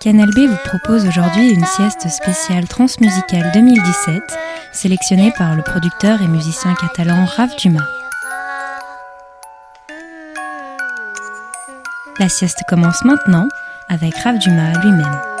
Canal B vous propose aujourd'hui une sieste spéciale transmusicale 2017, sélectionnée par le producteur et musicien catalan Rav Dumas. La sieste commence maintenant avec Rav Dumas lui-même.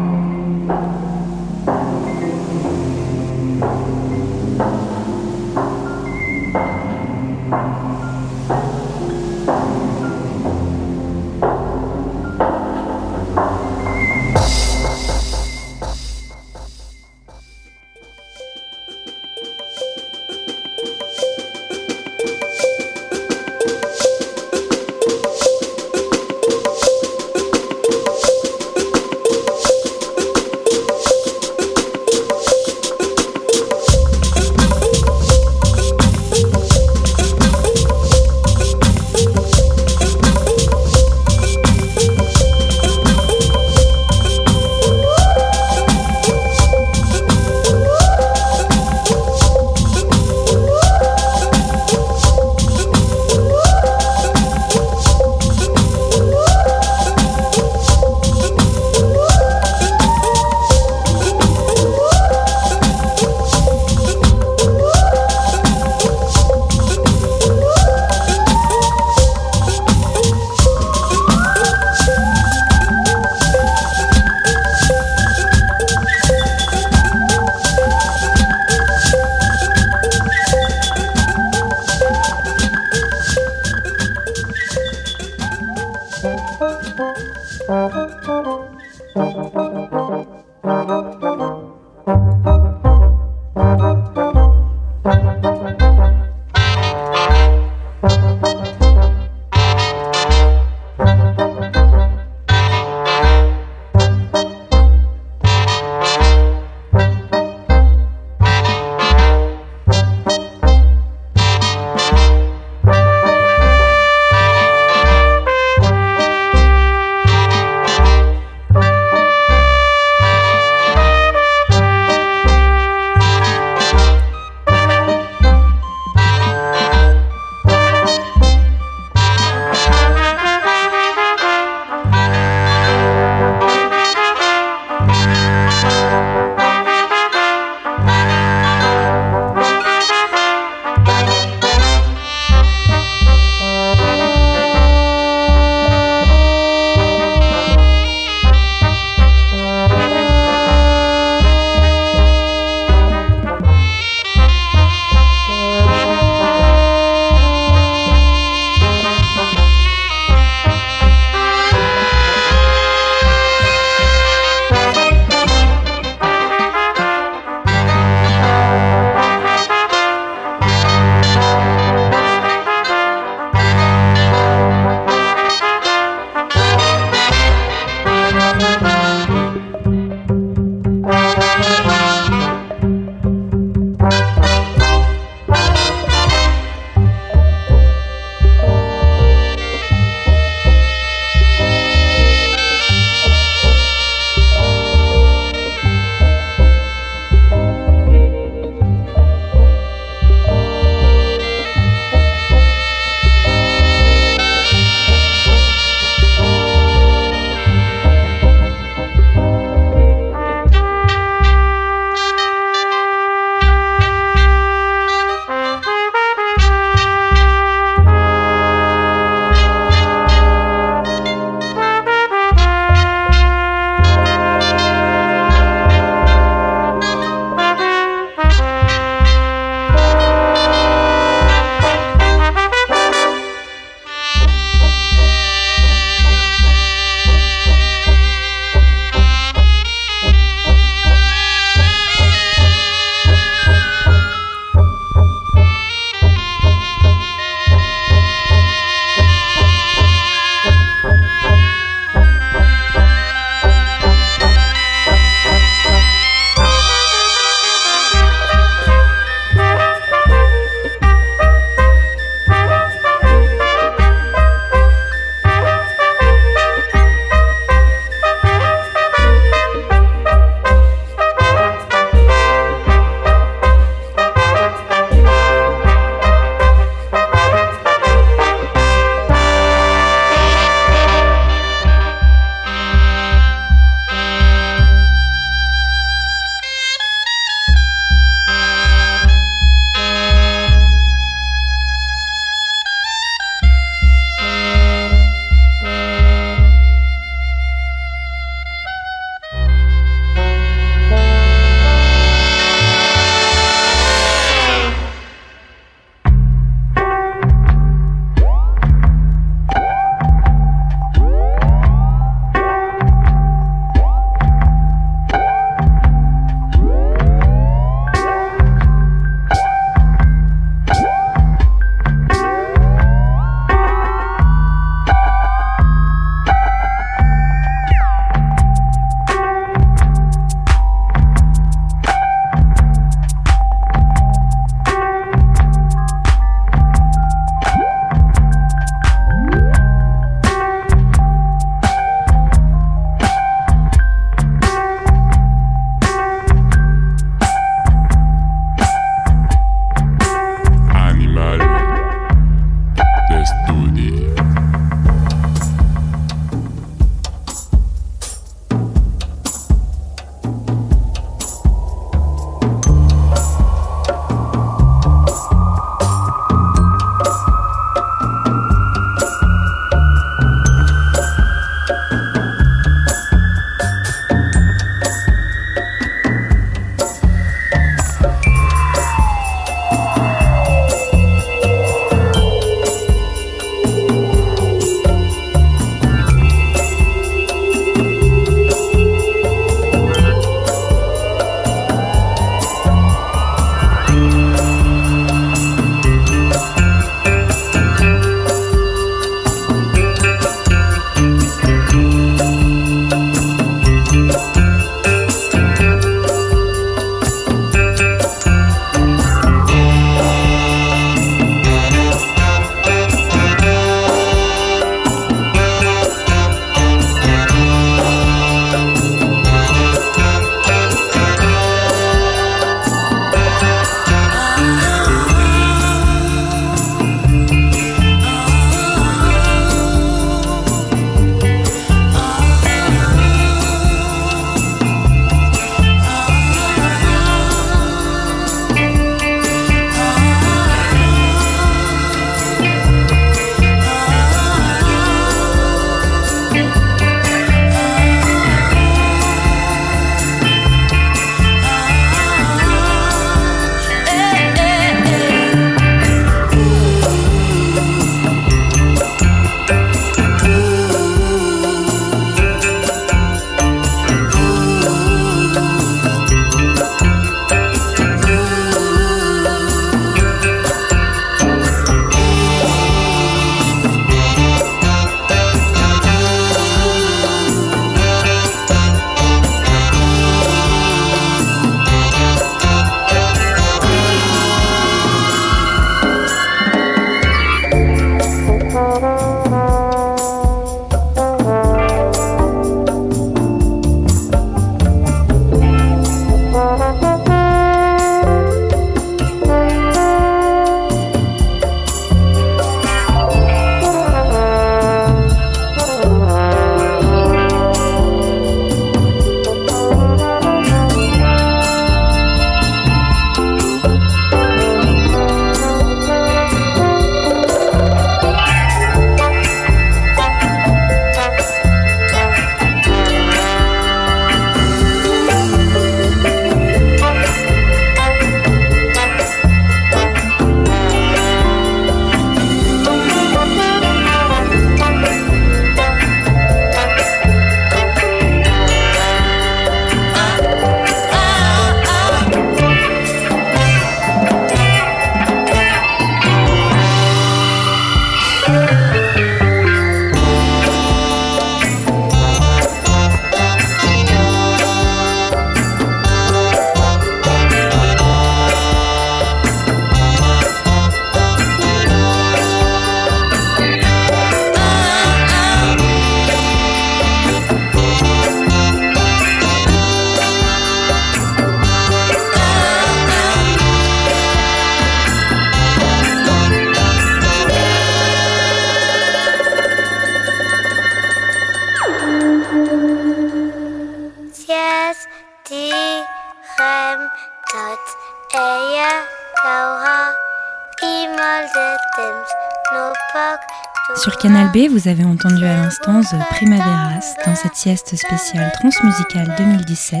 B, vous avez entendu à l'instant The Primaveras dans cette sieste spéciale transmusicale 2017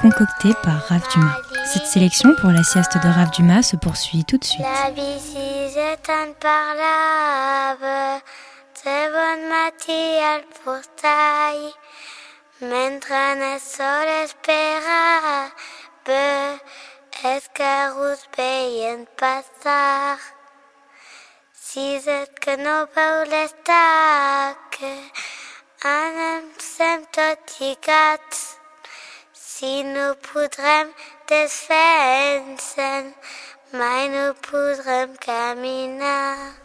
concoctée par Rav Dumas. Cette sélection pour la sieste de Rav Dumas se poursuit tout de suite. La pour Sizet canopeule stache, anem sem tot lligat, si no podrem desfensen, mai no podrem caminar.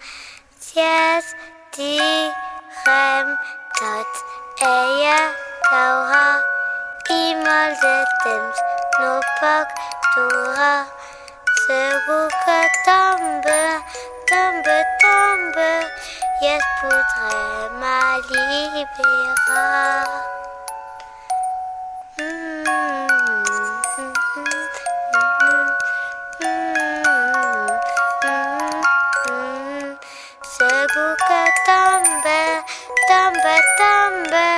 Si es direm tot, ella caurà i molt de temps no poc durar. Segur que tombarà tombe, tombe, yes podrem m'alliberar. Segur que tombe, tombe, tombe,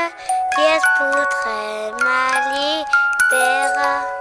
yes podrem m'alliberar. Vous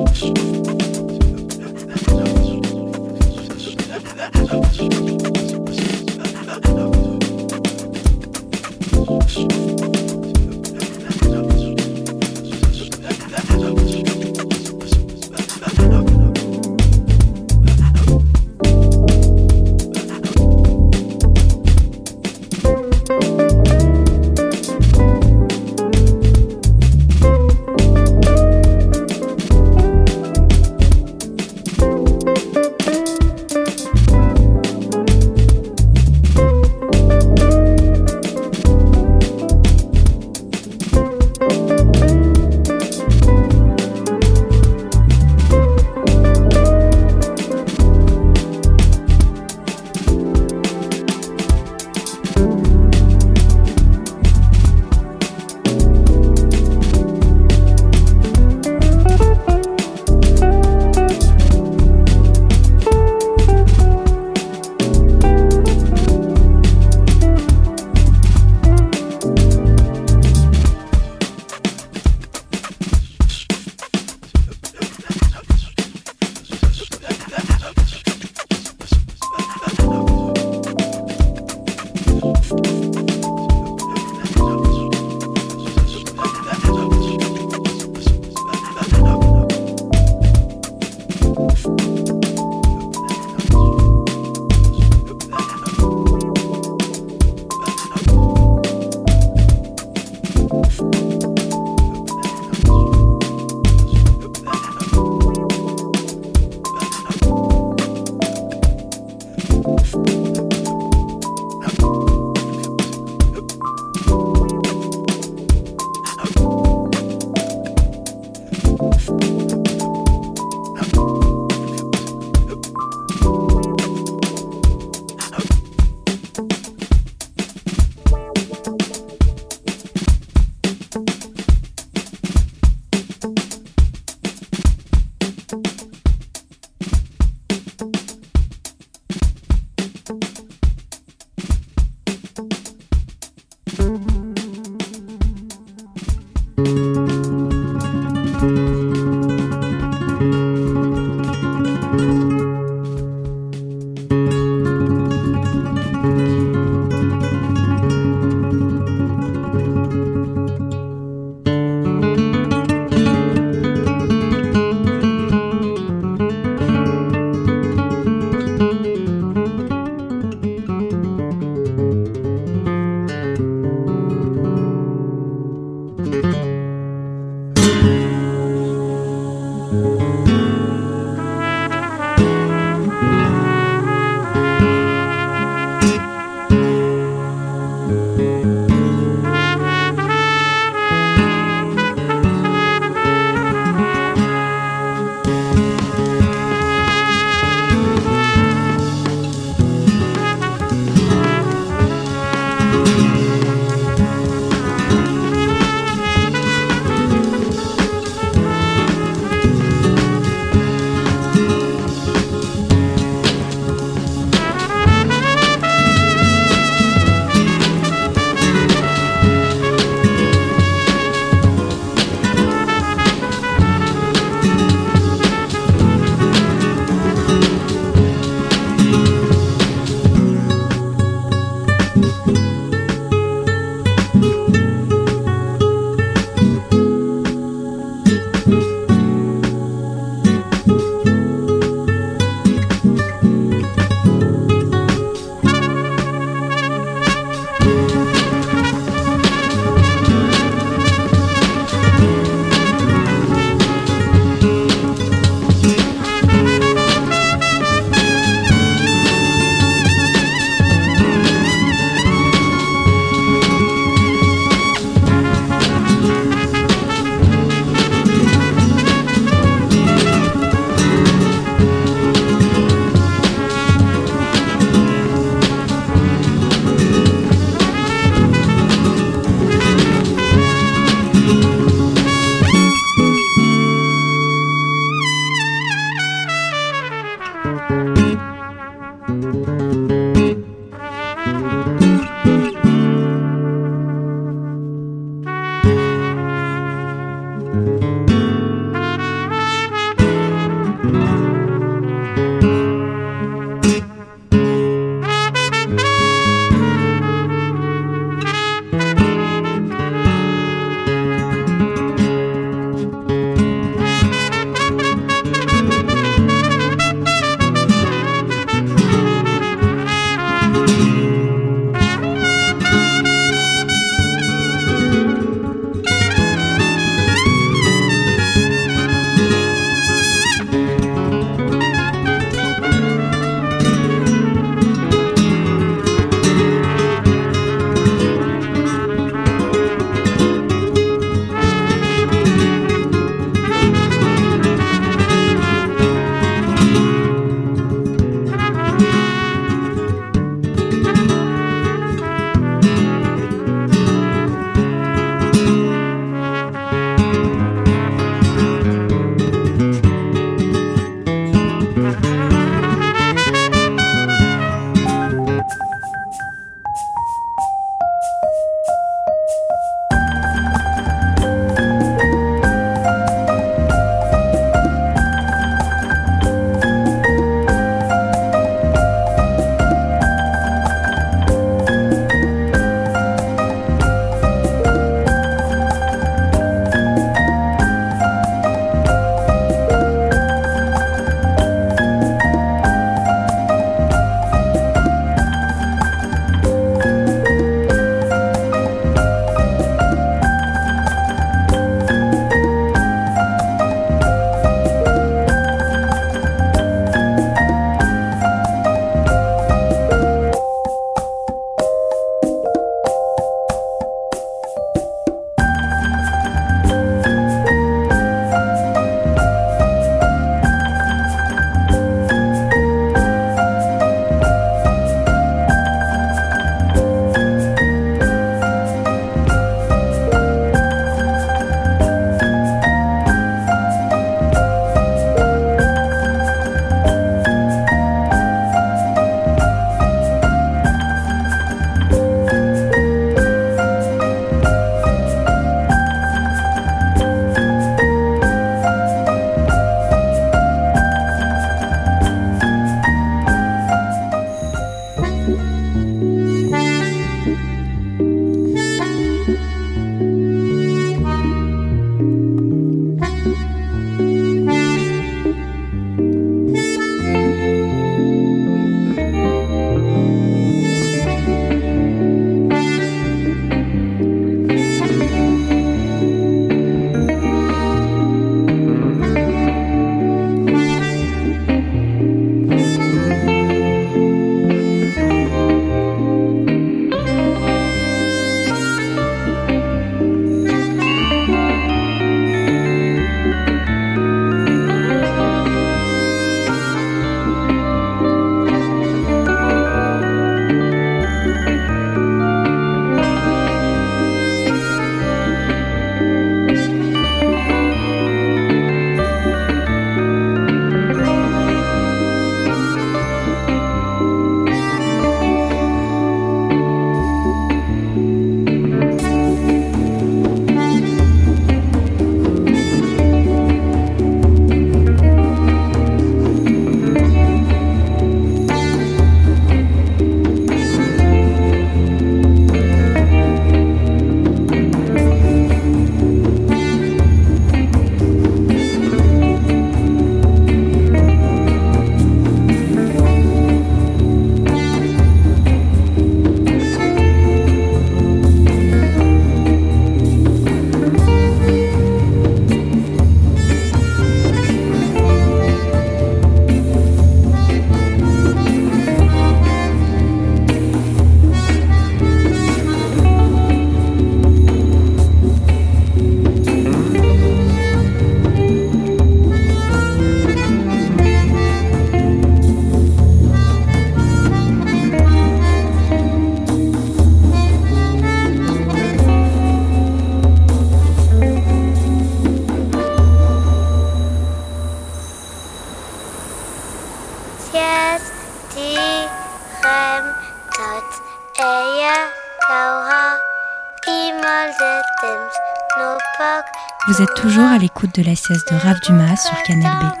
de la sieste de Rav Dumas sur Canal B.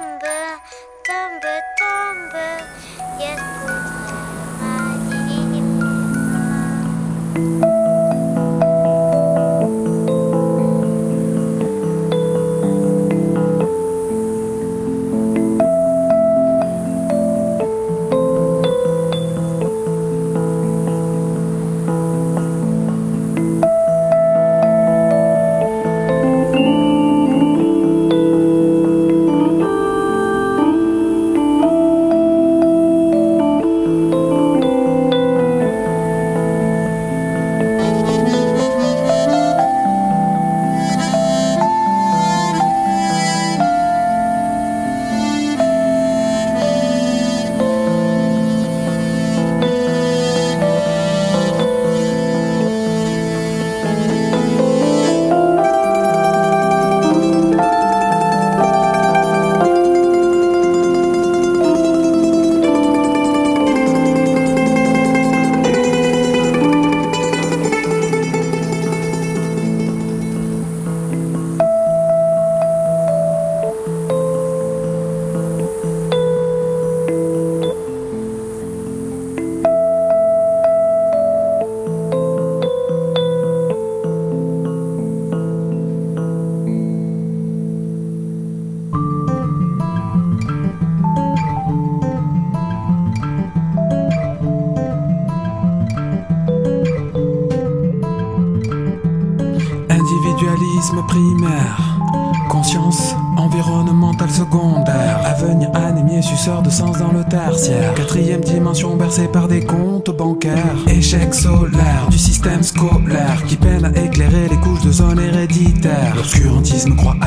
Quatrième dimension bercée par des comptes bancaires. Échec solaire du système scolaire qui peine à éclairer les couches de zone héréditaire. L'obscurantisme croit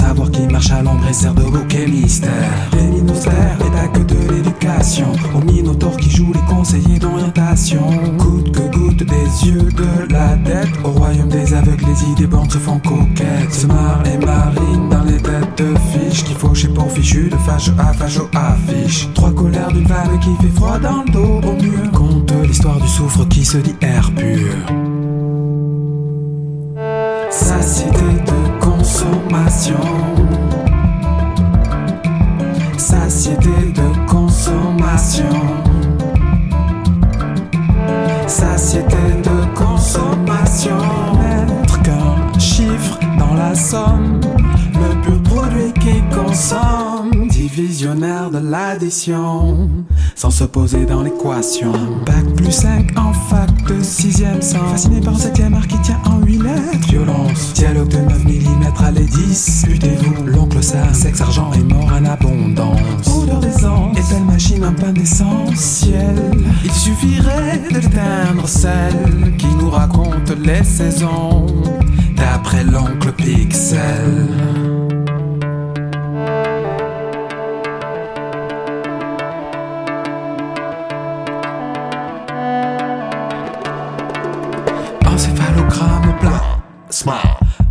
savoir qui marche à l'ombre et sert de bouquet mystère. Les ministères pas que de l'éducation. Aux minotaures qui jouent les conseillers d'orientation. Coûte que goûte des yeux de la tête. Au royaume des aveugles, les idées bornes se font coquettes. Se et marine dans les têtes de fiches qu'il faut chez pour fichu de fâche à fâche affiche. Trois colères d'une femme qui fait froid dans le dos au mur. Conte l'histoire du soufre qui se dit air pur. Satiété de consommation. Satiété de consommation. Satiété de consommation. Mettre qu'un chiffre dans la somme. Le pur produit qui consomme. Divisionnaire de l'addition. Sans se poser dans l'équation. Bac plus 5 en fac de 6ème sens. Fasciné par le 7ème art qui tient en 8 lettres. Violence. Dialogue de 9 mm 10. Butez-vous. L'oncle Sam. Sexe, argent et mort en abondance. Odeur d'essence. Et belle machine un pain essentiel. Il suffirait de l'éteindre celle qui nous raconte les saisons. D'après l'oncle Pixel. Plasma.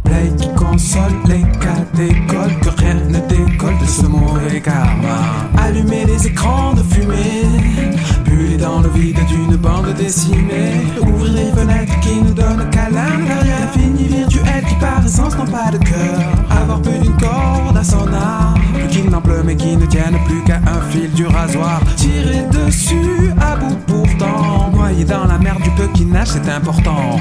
Play qui console les cas d'école, que rien ne décolle de ce mauvais karma. Allumer les écrans de fumée, buller dans le vide d'une bande décimée. Ouvrir les fenêtres qui ne donnent qu'à l'intérieur. Fini virtuel qui par essence n'ont pas de cœur. Avoir plus d'une corde à son arc, plus qu'il n'en pleut mais qui ne tienne plus qu'à un fil du rasoir. Tirer dessus à bout pourtant, noyé dans la mer du peu qui nage, c'est important.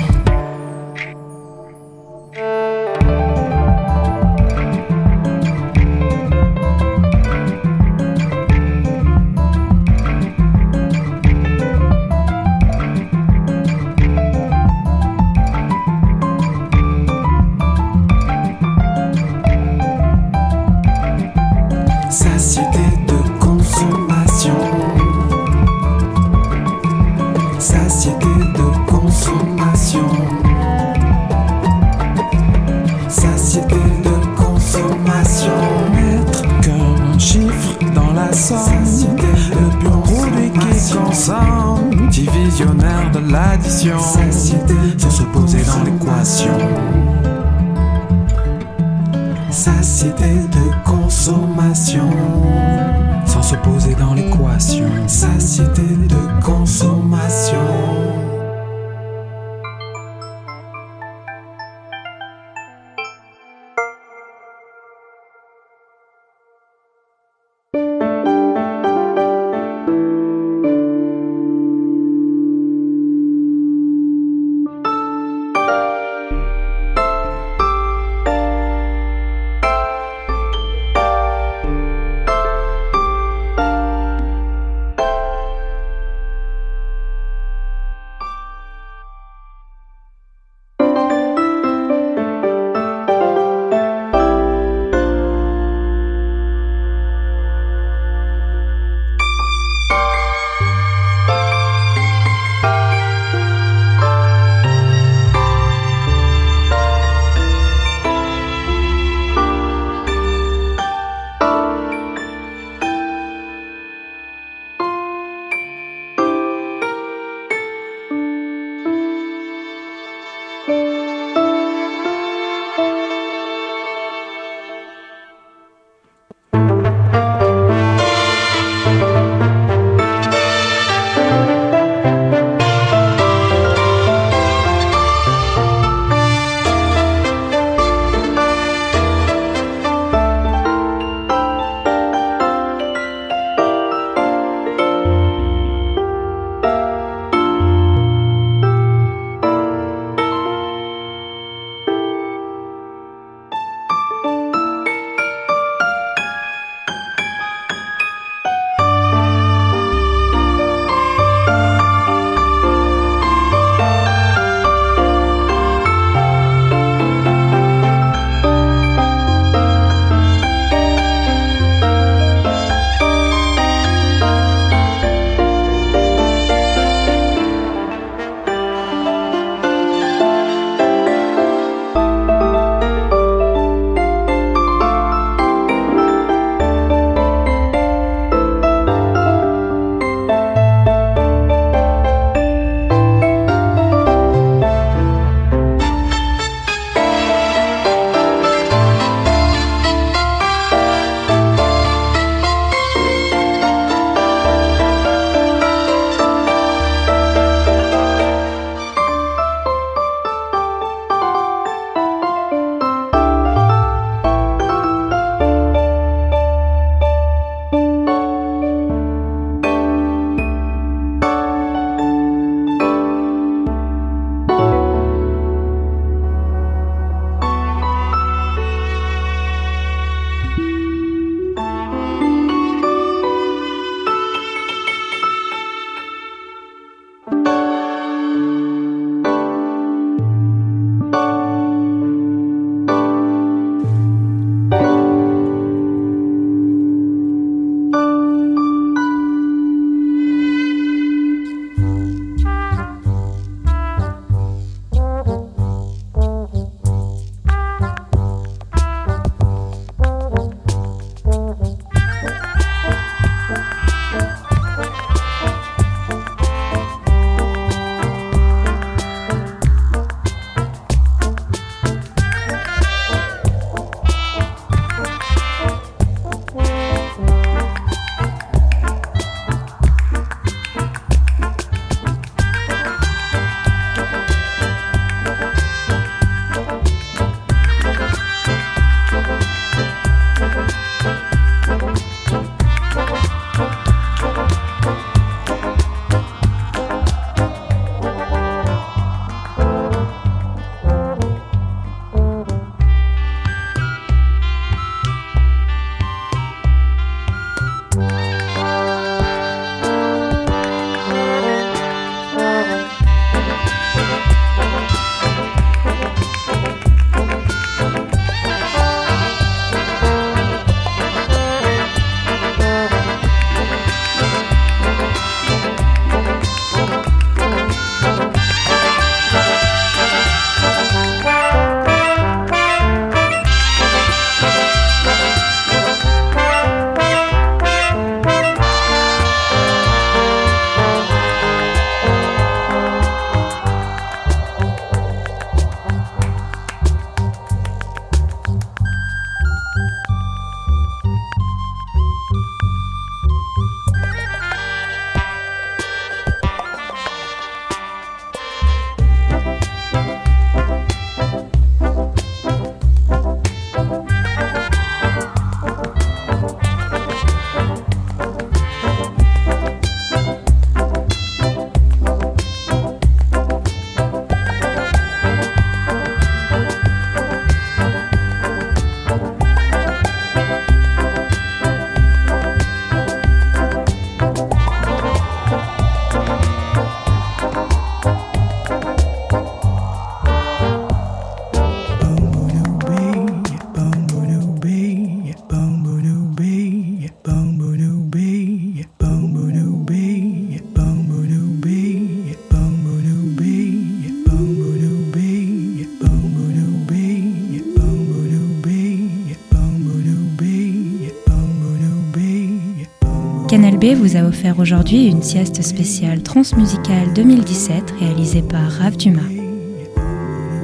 Canal B vous a offert aujourd'hui une sieste spéciale transmusicale 2017 réalisée par Rav Dumas.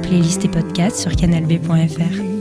Playlist et podcast sur canalb.fr.